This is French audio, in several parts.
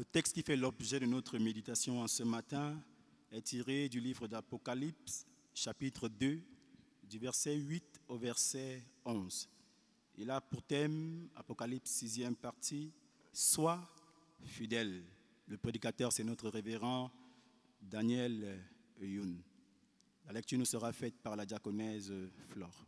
Le texte qui fait l'objet de notre méditation en ce matin est tiré du livre d'Apocalypse, chapitre 2, du verset 8 au verset 11. Il a pour thème, Apocalypse 6e partie, Sois fidèle. Le prédicateur, c'est notre révérend Daniel Youn. La lecture nous sera faite par la diaconèse Flore.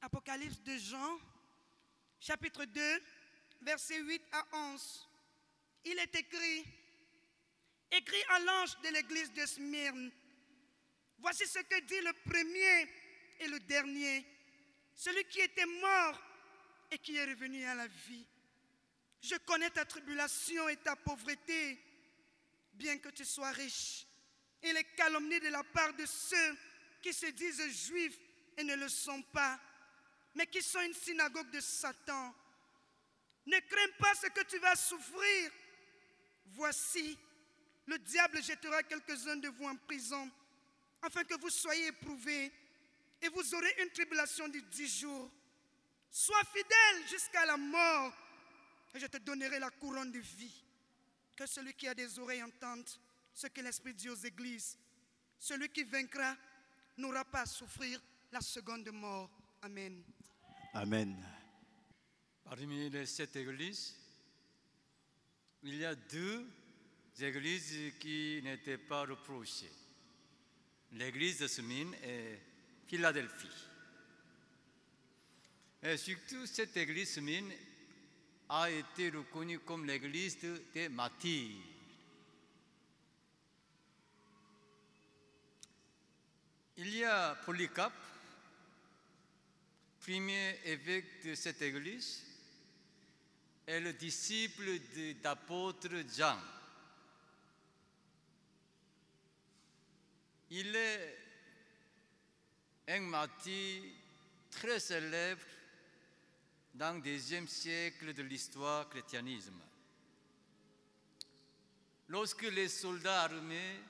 Apocalypse de Jean, chapitre 2, versets 8 à 11. Il est écrit, écrit à l'ange de l'église de Smyrne, voici ce que dit le premier et le dernier, celui qui était mort et qui est revenu à la vie. Je connais ta tribulation et ta pauvreté, bien que tu sois riche, et les calomnies de la part de ceux qui se disent juifs et ne le sont pas, mais qui sont une synagogue de Satan. Ne crains pas ce que tu vas souffrir. Voici, le diable jettera quelques-uns de vous en prison, afin que vous soyez éprouvés, et vous aurez une tribulation de dix jours. Sois fidèle jusqu'à la mort, et je te donnerai la couronne de vie. Que celui qui a des oreilles entende ce que l'Esprit dit aux églises. Celui qui vaincra n'aura pas à souffrir la seconde mort. Amen. Amen. Parmi les sept églises, il y a deux églises qui n'étaient pas reprochées. L'église de Smyrne et Philadelphie. Et surtout, cette église Smyrne a été reconnue comme l'église des martyrs. Il y a Polycarpe, premier évêque de cette église, et le disciple d'apôtre Jean. Il est un martyr très célèbre dans le deuxième siècle de l'histoire christianisme. Lorsque les soldats armés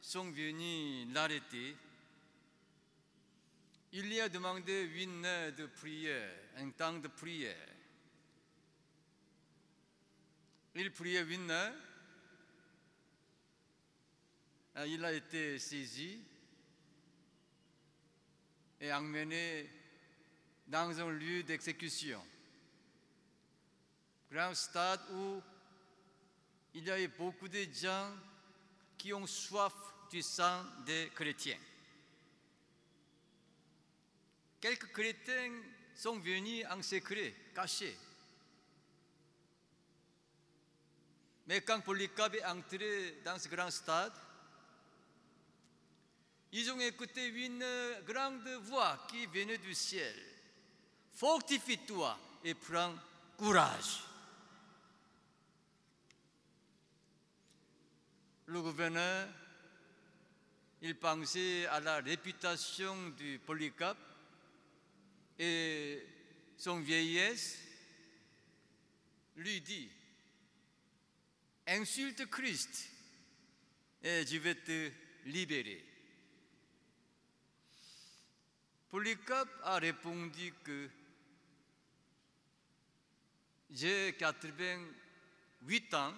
sont venus l'arrêter, il lui a demandé une heure de prière, un temps de prière. Il priait une heure. Il a été saisi et emmené dans un lieu d'exécution. Grand stade où il y avait beaucoup de gens qui ont soif du sang des chrétiens. Quelques chrétiens sont venus en secret, cachés. Mais quand Polycarpe est entré dans ce grand stade, ils ont écouté une grande voix qui venait du ciel. Fortifie-toi et prends courage. Le gouverneur, il pensait à la réputation du Polycarpe et son vieillesse lui dit, insulte Christ et je vais te libérer. Polycarpe a répondu que j'ai 88 ans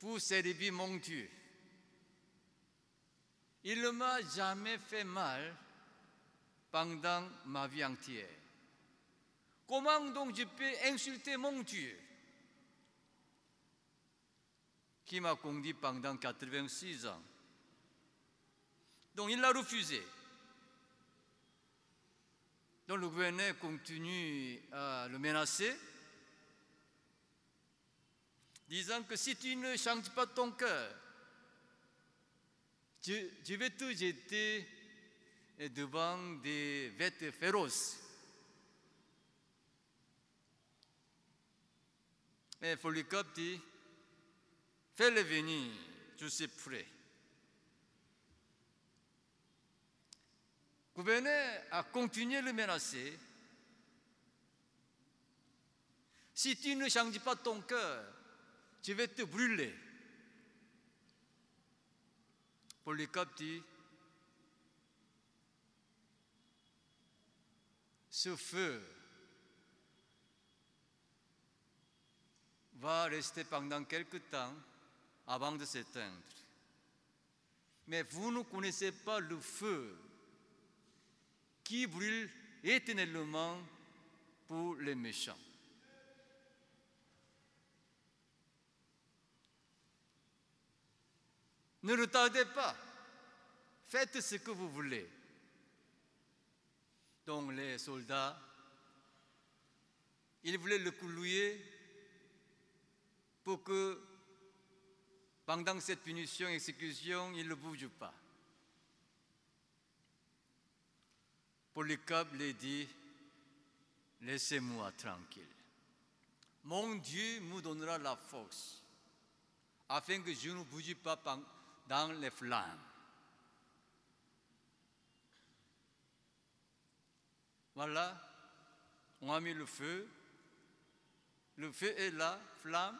pour servir mon Dieu. Il ne m'a jamais fait mal pendant ma vie entière. Comment donc je peux insulter mon Dieu? Qui m'a conduit pendant 86 ans Donc il l'a refusé. Donc le gouverneur continue à le menacer, disant que si tu ne changes pas ton cœur, je, je vais te jeter devant des bêtes féroces. Mais Polycarpe dit, fais-le venir, je suis prêt. Le gouverneur a continué de le menacer. Si tu ne changes pas ton cœur, je vais te brûler. Polycarpe dit, ce feu va rester pendant quelque temps avant de s'éteindre. Mais vous ne connaissez pas le feu qui brûle éternellement pour les méchants. Ne retardez pas. Faites ce que vous voulez. Donc les soldats, ils voulaient le coulouer pour que pendant cette punition, exécution, il ne bouge pas. Polycarpe lui dit, laissez-moi tranquille. Mon Dieu me donnera la force afin que je ne bouge pas dans les flammes. Voilà, on a mis le feu. Le feu est là, flamme.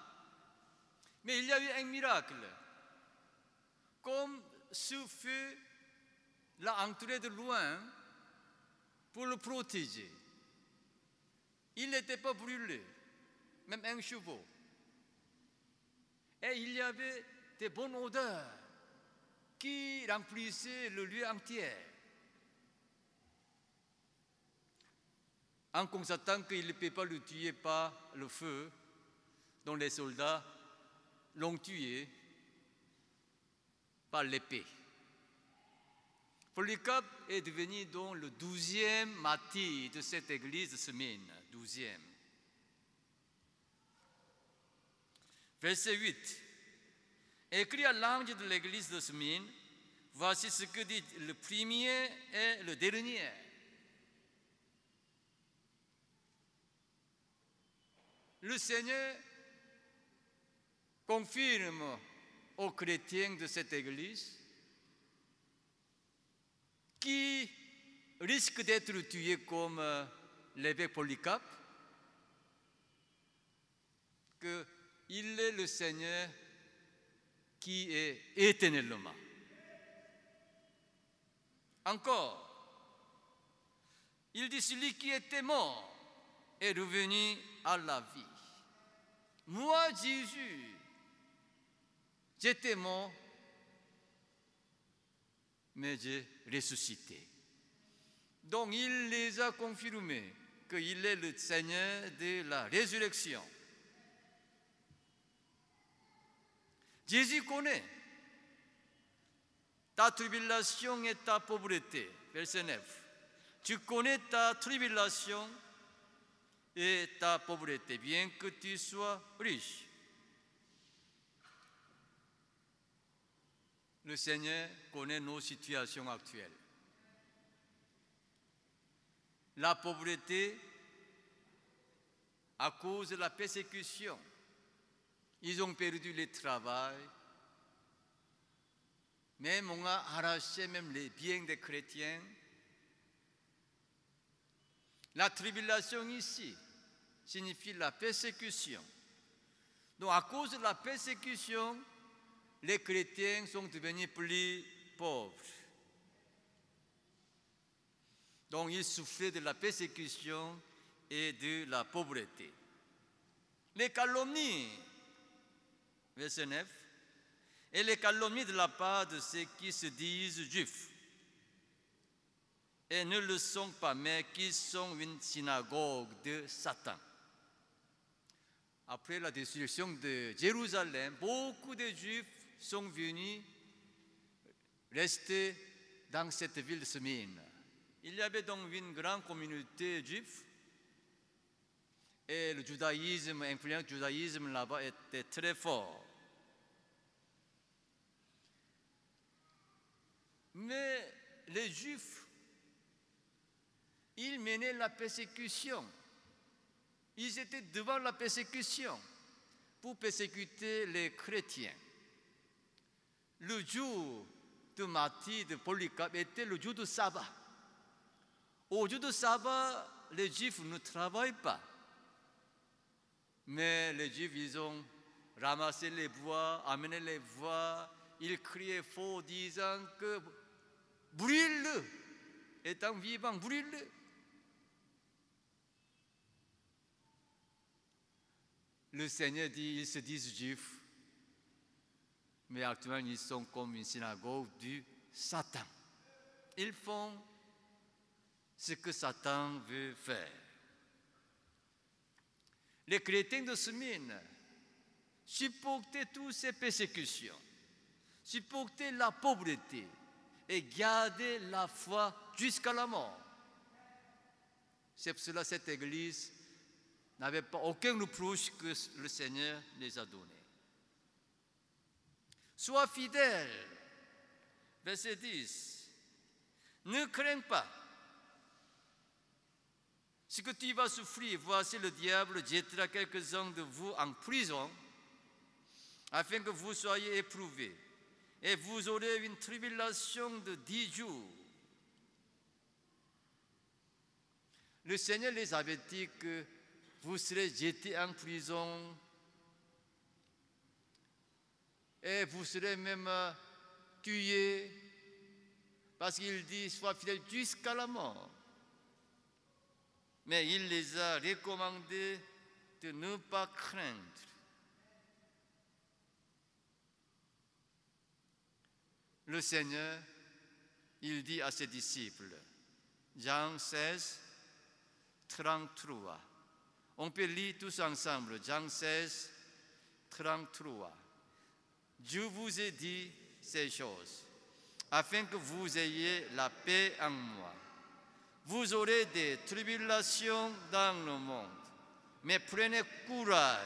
Mais il y a eu un miracle. Comme ce feu l'a entré de loin pour le protéger. Il n'était pas brûlé, même un chevaux. Et il y avait des bonnes odeurs qui remplissaient le lieu entier. En constatant qu'il ne peut pas le tuer par le feu, dont les soldats l'ont tué par l'épée. Polycarpe est devenu donc le douzième martyr de cette église de semaine, douzième. Verset 8. Écrit à l'ange de l'église de Smine, voici ce que dit le premier et le dernier. Le Seigneur confirme aux chrétiens de cette église qui risquent d'être tués comme l'évêque Polycarpe qu'il est le Seigneur qui est éternellement. Encore, il dit celui qui était mort est revenu à la vie. Moi, Jésus, j'étais mort, mais j'ai ressuscité. Donc il les a confirmés qu'il est le Seigneur de la résurrection. Jésus connaît ta tribulation et ta pauvreté. Verset 9. Tu connais ta tribulation et ta pauvreté, bien que tu sois riche. Le Seigneur connaît nos situations actuelles. La pauvreté à cause de la persécution. Ils ont perdu le travail. Même on a arraché même les biens des chrétiens. La tribulation ici signifie la persécution. Donc à cause de la persécution, les chrétiens sont devenus plus pauvres. Donc ils souffraient de la persécution et de la pauvreté. Les calomnies, verset 9, et les calomnies de la part de ceux qui se disent juifs et ne le sont pas, mais qui sont une synagogue de Satan. Après la destruction de Jérusalem, beaucoup de Juifs sont venus rester dans cette ville de. Il y avait donc une grande communauté juive et le judaïsme, l'influence du judaïsme là-bas était très fort. Mais les juifs, ils menaient la persécution. Ils étaient devant la persécution pour persécuter les chrétiens. Le jour de martyr de Polycarpe était le jour de sabbat. Au jour de sabbat, les juifs ne travaillent pas. Mais les juifs, ils ont ramassé les bois, amené les bois, ils criaient fort disant que brûle-le, étant vivant, brûle-le. le Seigneur dit, ils se disent juifs, mais actuellement ils sont comme une synagogue du Satan. Ils font ce que Satan veut faire. Les chrétiens de Smyrne supportaient toutes ces persécutions, supportaient la pauvreté et gardaient la foi jusqu'à la mort. C'est pour cela que cette église n'avait pas aucun reproche que le Seigneur les a donné. Sois fidèle. Verset 10. Ne crains pas. Ce que tu vas souffrir, voici le diable jettera quelques-uns de vous en prison afin que vous soyez éprouvés. Et vous aurez une tribulation de dix jours. Le Seigneur les avait dit que vous serez jetés en prison et vous serez même tués parce qu'il dit sois fidèle jusqu'à la mort. Mais il les a recommandés de ne pas craindre. Le Seigneur, il dit à ses disciples, Jean 16, 33. On peut lire tous ensemble, Jean 16, 33. Je vous ai dit ces choses, afin que vous ayez la paix en moi. Vous aurez des tribulations dans le monde, mais prenez courage,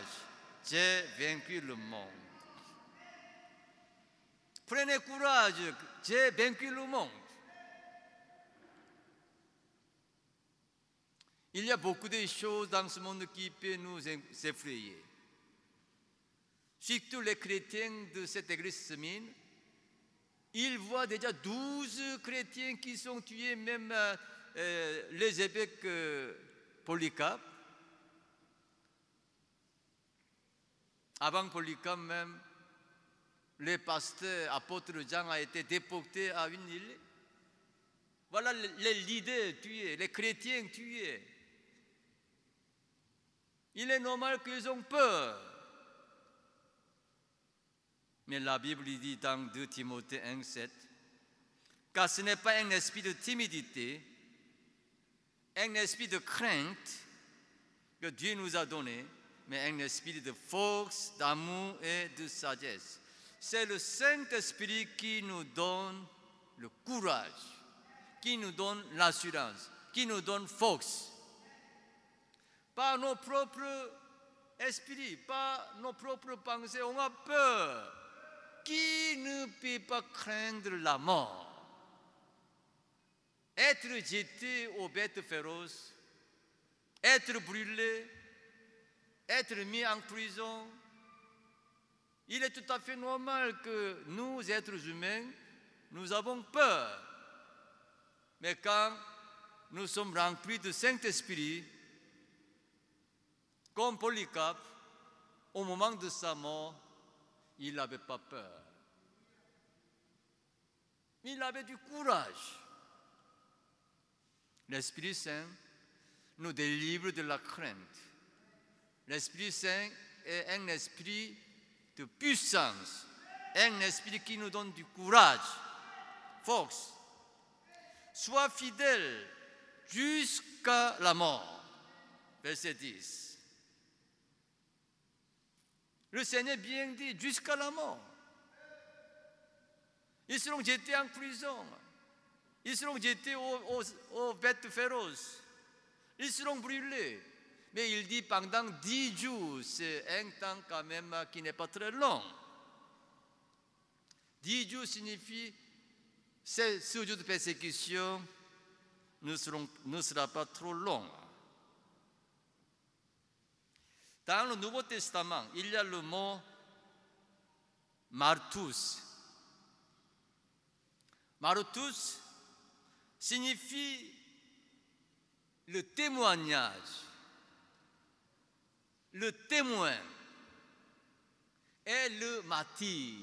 j'ai vaincu le monde. Prenez courage, j'ai vaincu le monde. Il y a beaucoup de choses dans ce monde qui peuvent nous effrayer. Surtout les chrétiens de cette église semaine, ils voient déjà 12 chrétiens qui sont tués, même euh, les évêques euh. Avant Polycarpe même, le pasteur apôtre Jean a été déporté à une île. Voilà les leaders tués, les chrétiens tués. Il est normal qu'ils ont peur. Mais la Bible dit dans 2 Timothée 1, 7, car ce n'est pas un esprit de timidité, un esprit de crainte que Dieu nous a donné, mais un esprit de force, d'amour et de sagesse. C'est le Saint-Esprit qui nous donne le courage, qui nous donne l'assurance, qui nous donne force par nos propres esprits, par nos propres pensées. On a peur. Qui ne peut pas craindre la mort Être jeté aux bêtes féroces, être brûlé, être mis en prison. Il est tout à fait normal que nous, êtres humains, nous avons peur. Mais quand nous sommes remplis de Saint-Esprit, comme Polycarpe, au moment de sa mort, il n'avait pas peur. Il avait du courage. L'Esprit Saint nous délivre de la crainte. L'Esprit Saint est un esprit de puissance, un esprit qui nous donne du courage, force. Sois fidèle jusqu'à la mort. Verset 10. Le Seigneur bien dit, jusqu'à la mort. Ils seront jetés en prison. Ils seront jetés aux, bêtes féroces. Ils seront brûlés. Mais il dit pendant dix jours, c'est un temps quand même qui n'est pas très long. Dix jours signifie ce jour de persécution ne, ne sera pas trop long. Dans le Nouveau Testament, il y a le mot martus. Martus signifie le témoignage, le témoin et le martyr.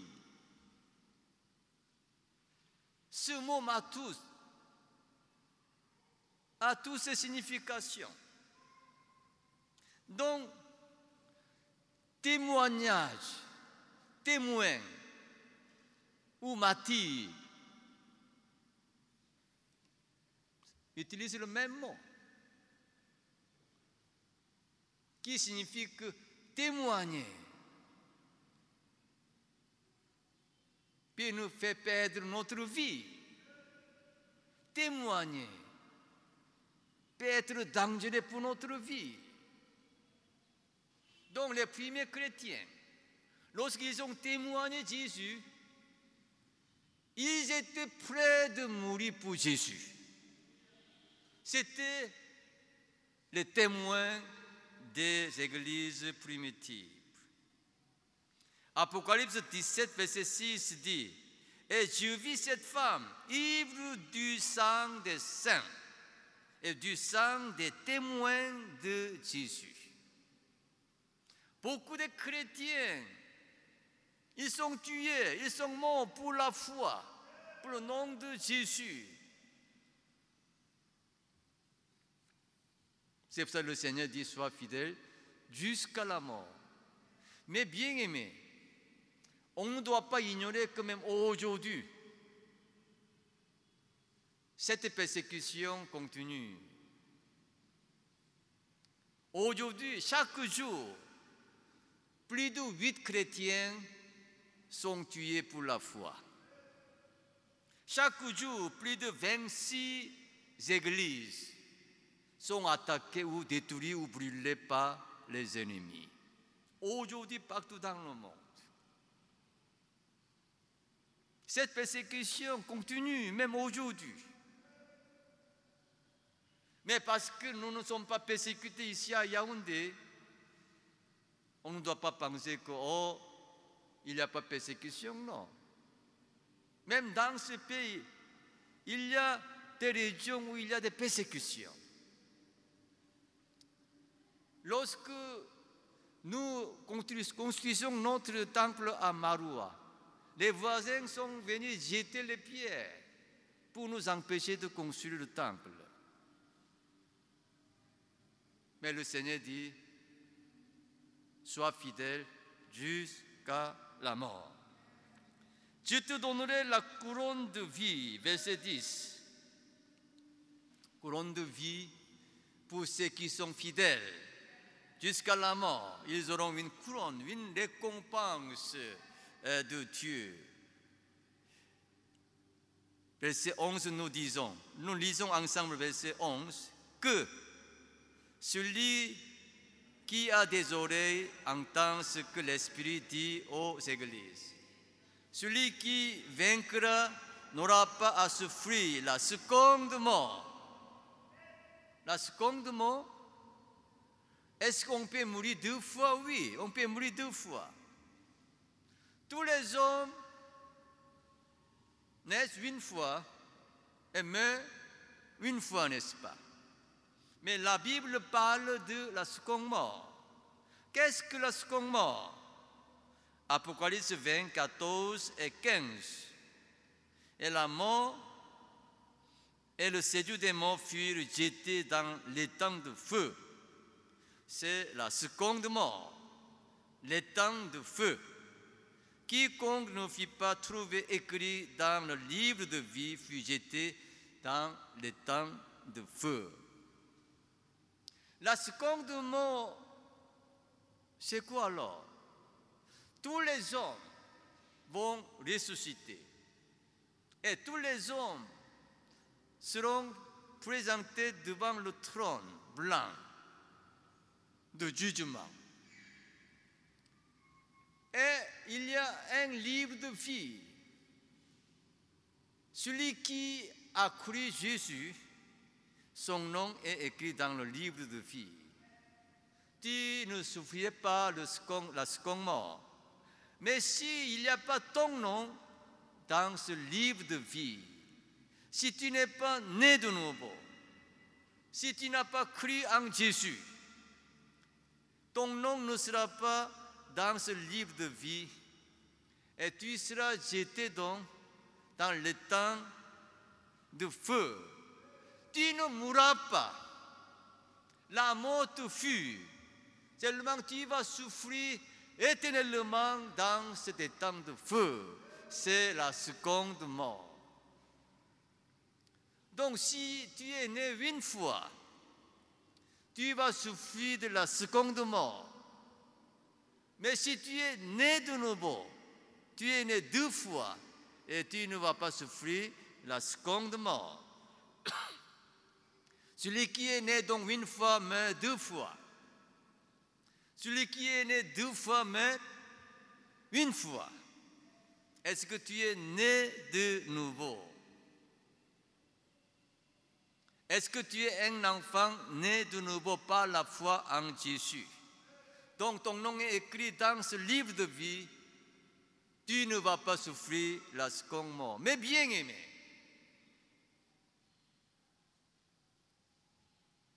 Ce mot martus a toutes ses significations. Donc, témoignage, témoin ou martyr utilise le même mot qui signifie que témoigner peut nous faire perdre notre vie. Témoigner peut être dangereux pour notre vie. Les premiers chrétiens, lorsqu'ils ont témoigné Jésus, ils étaient prêts de mourir pour Jésus. C'était les témoins des églises primitives. Apocalypse 17, verset 6 dit, Et je vis cette femme, ivre du sang des saints et du sang des témoins de Jésus. Beaucoup de chrétiens, ils sont tués, ils sont morts pour la foi, pour le nom de Jésus. C'est pour ça que le Seigneur dit sois fidèle jusqu'à la mort. Mais bien aimé, on ne doit pas ignorer que même aujourd'hui, cette persécution continue. Aujourd'hui, chaque jour, plus de huit chrétiens sont tués pour la foi. Chaque jour, plus de 26 églises sont attaquées ou détruites ou brûlées par les ennemis. Aujourd'hui, partout dans le monde. Cette persécution continue même aujourd'hui. Mais parce que nous ne sommes pas persécutés ici à Yaoundé, on ne doit pas penser que, oh, il n'y a pas de persécution, non. Même dans ce pays, il y a des régions où il y a des persécutions. Lorsque nous construisons notre temple à Maroua, les voisins sont venus jeter les pierres pour nous empêcher de construire le temple. Mais le Seigneur dit, sois fidèle jusqu'à la mort. Je te donnerai la couronne de vie, verset 10. Couronne de vie pour ceux qui sont fidèles jusqu'à la mort. Ils auront une couronne, une récompense euh, de Dieu. Verset 11, nous disons, nous lisons ensemble verset 11, que celui qui a des oreilles entend ce que l'Esprit dit aux églises. Celui qui vaincra n'aura pas à souffrir la seconde mort. La seconde mort, est-ce qu'on peut mourir deux fois? Oui, on peut mourir deux fois. Tous les hommes naissent une fois et meurent une fois, n'est-ce pas? Mais la Bible parle de la seconde mort. Qu'est-ce que la seconde mort? Apocalypse 20, 14 et 15. Et la mort et le séduit des morts furent jetés dans l'étang de feu. C'est la seconde mort, l'étang de feu. Quiconque ne fut pas trouvé écrit dans le livre de vie fut jeté dans l'étang de feu. La seconde mot, c'est quoi alors? Tous les hommes vont ressusciter. Et tous les hommes seront présentés devant le trône blanc de jugement. Et il y a un livre de vie. Celui qui a cru Jésus son nom est écrit dans le livre de vie. Tu ne souffrirais pas le la seconde mort. Mais s'il n'y a pas ton nom dans ce livre de vie, si tu n'es pas né de nouveau, si tu n'as pas cru en Jésus, ton nom ne sera pas dans ce livre de vie et tu seras jeté dans, dans le temps de feu tu ne mourras pas. La mort te fuit. Tellement tu vas souffrir éternellement dans cet étang de feu. C'est la seconde mort. Donc si tu es né une fois, tu vas souffrir de la seconde mort. Mais si tu es né de nouveau, tu es né deux fois et tu ne vas pas souffrir la seconde mort. Celui qui est né donc une fois meurt deux fois. Celui qui est né deux fois meurt une fois. Est-ce que tu es né de nouveau? Est-ce que tu es un enfant né de nouveau par la foi en Jésus? Donc ton nom est écrit dans ce livre de vie. Tu ne vas pas souffrir la seconde mort. Mais bien aimé,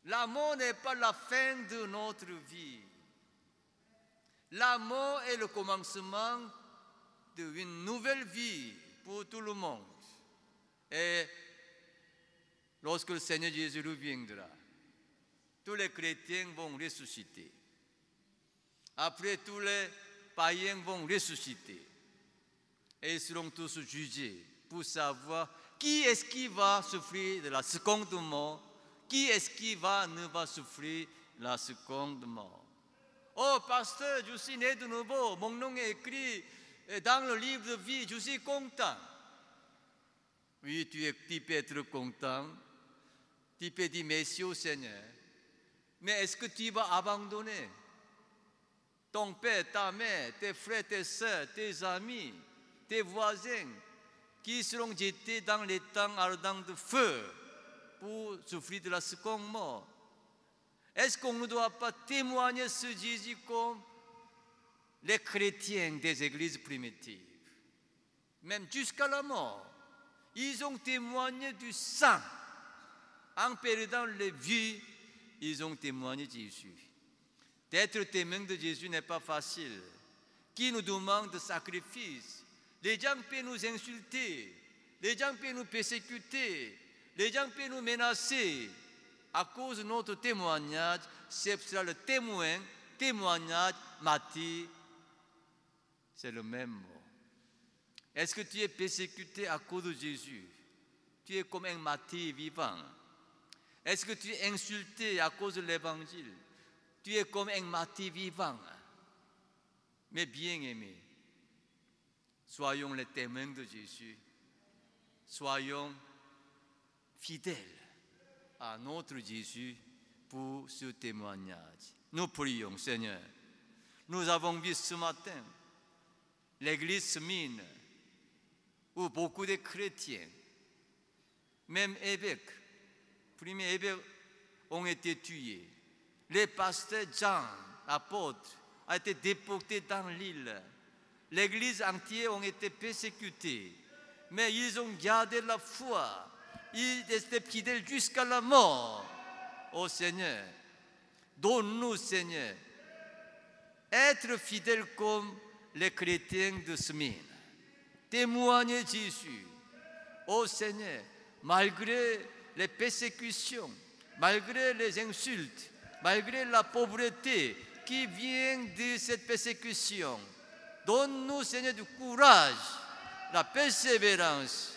la mort n'est pas la fin de notre vie. La mort est le commencement d'une nouvelle vie pour tout le monde. Et lorsque le Seigneur Jésus reviendra, tous les chrétiens vont ressusciter. Après, tous les païens vont ressusciter. Et ils seront tous jugés pour savoir qui est-ce qui va souffrir de la seconde mort, qui est-ce qui va ne va souffrir la seconde mort? Oh, pasteur, je suis né de nouveau, mon nom est écrit dans le livre de vie, je suis content. Oui, tu, es, tu peux être content, tu peux dire merci au Seigneur, mais est-ce que tu vas abandonner? Ton père, ta mère, tes frères, tes soeurs, tes amis, tes voisins, qui seront jetés dans les temps ardents de feu pour souffrir de la seconde mort Est-ce qu'on ne doit pas témoigner ce Jésus comme les chrétiens des églises primitives? Même jusqu'à la mort, ils ont témoigné du sang. En perdant les vies, ils ont témoigné de Jésus. D'être témoin de Jésus n'est pas facile. Qui nous demande de sacrifice? Les gens peuvent nous insulter, les gens peuvent nous persécuter, les gens peuvent nous menacer. À cause de notre témoignage, c'est sera le témoin, témoignage, c'est le même mot. Est-ce que tu es persécuté à cause de Jésus? Tu es comme un mati vivant. Est-ce que tu es insulté à cause de l'évangile? Tu es comme un martyr vivant. Mais bien aimé, soyons les témoins de Jésus. Soyons fidèles à notre Jésus pour ce témoignage. Nous prions, Seigneur. Nous avons vu ce matin l'église mine où beaucoup de chrétiens, même évêques, premiers évêques, ont été tués les pasteurs Jean, apôtres, ont été déportés dans l'île. L'église entière ont été persécutée. Mais ils ont gardé la foi. Ils étaient fidèles jusqu'à la mort. Ô Seigneur, donne-nous, Seigneur, être fidèles comme les chrétiens de Smyrne. Témoigner Jésus. Ô Seigneur, malgré les persécutions, malgré les insultes, malgré la pauvreté qui vient de cette persécution. Donne-nous, Seigneur, du courage, la persévérance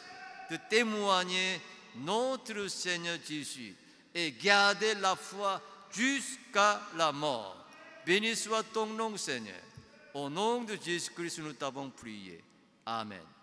de témoigner notre Seigneur Jésus et garder la foi jusqu'à la mort. Béni soit ton nom, Seigneur. Au nom de Jésus-Christ, nous t'avons prié. Amen.